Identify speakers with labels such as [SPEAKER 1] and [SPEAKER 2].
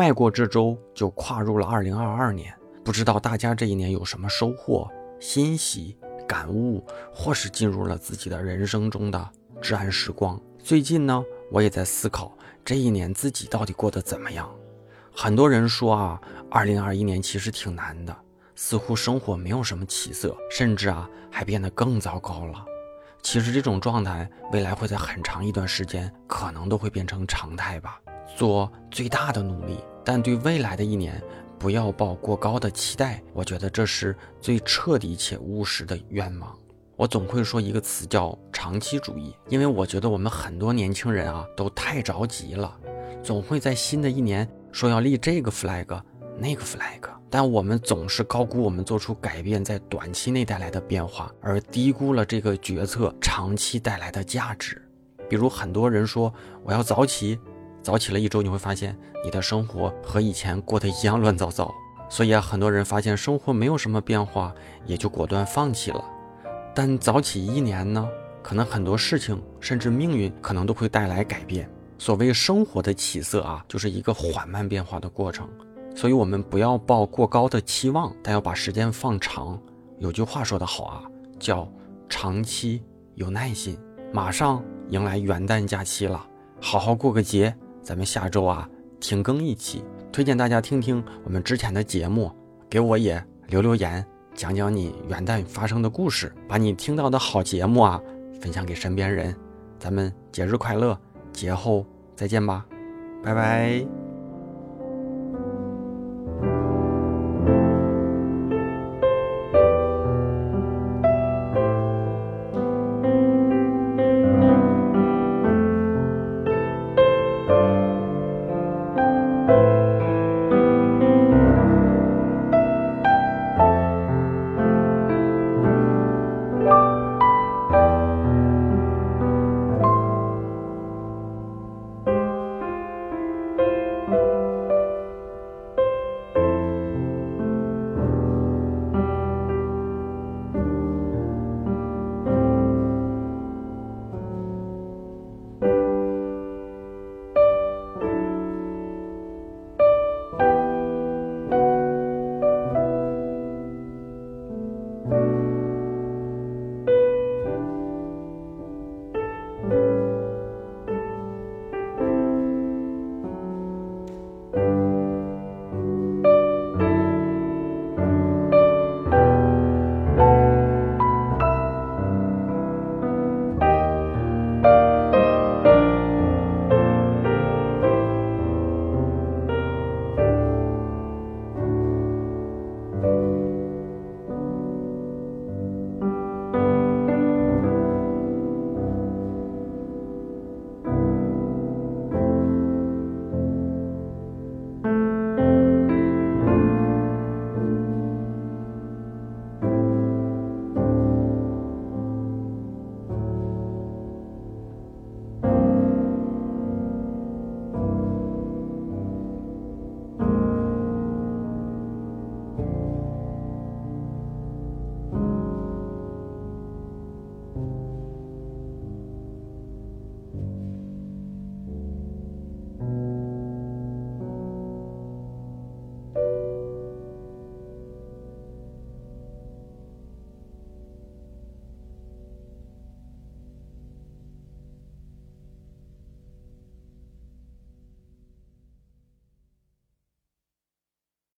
[SPEAKER 1] 迈过这周就跨入了二零二二年。不知道大家这一年有什么收获、欣喜、感悟，或是进入了自己的人生中的至暗时光。最近呢，我也在思考这一年自己到底过得怎么样。很多人说啊，二零二一年其实挺难的，似乎生活没有什么起色，甚至啊还变得更糟糕了。其实这种状态，未来会在很长一段时间可能都会变成常态吧。做最大的努力，但对未来的一年。不要抱过高的期待，我觉得这是最彻底且务实的愿望。我总会说一个词叫长期主义，因为我觉得我们很多年轻人啊都太着急了，总会在新的一年说要立这个 flag 那个 flag，但我们总是高估我们做出改变在短期内带来的变化，而低估了这个决策长期带来的价值。比如很多人说我要早起。早起了一周，你会发现你的生活和以前过得一样乱糟糟。所以啊，很多人发现生活没有什么变化，也就果断放弃了。但早起一年呢，可能很多事情甚至命运可能都会带来改变。所谓生活的起色啊，就是一个缓慢变化的过程。所以我们不要抱过高的期望，但要把时间放长。有句话说得好啊，叫长期有耐心。马上迎来元旦假期了，好好过个节。咱们下周啊停更一期，推荐大家听听我们之前的节目，给我也留留言，讲讲你元旦发生的故事，把你听到的好节目啊分享给身边人。咱们节日快乐，节后再见吧，拜拜。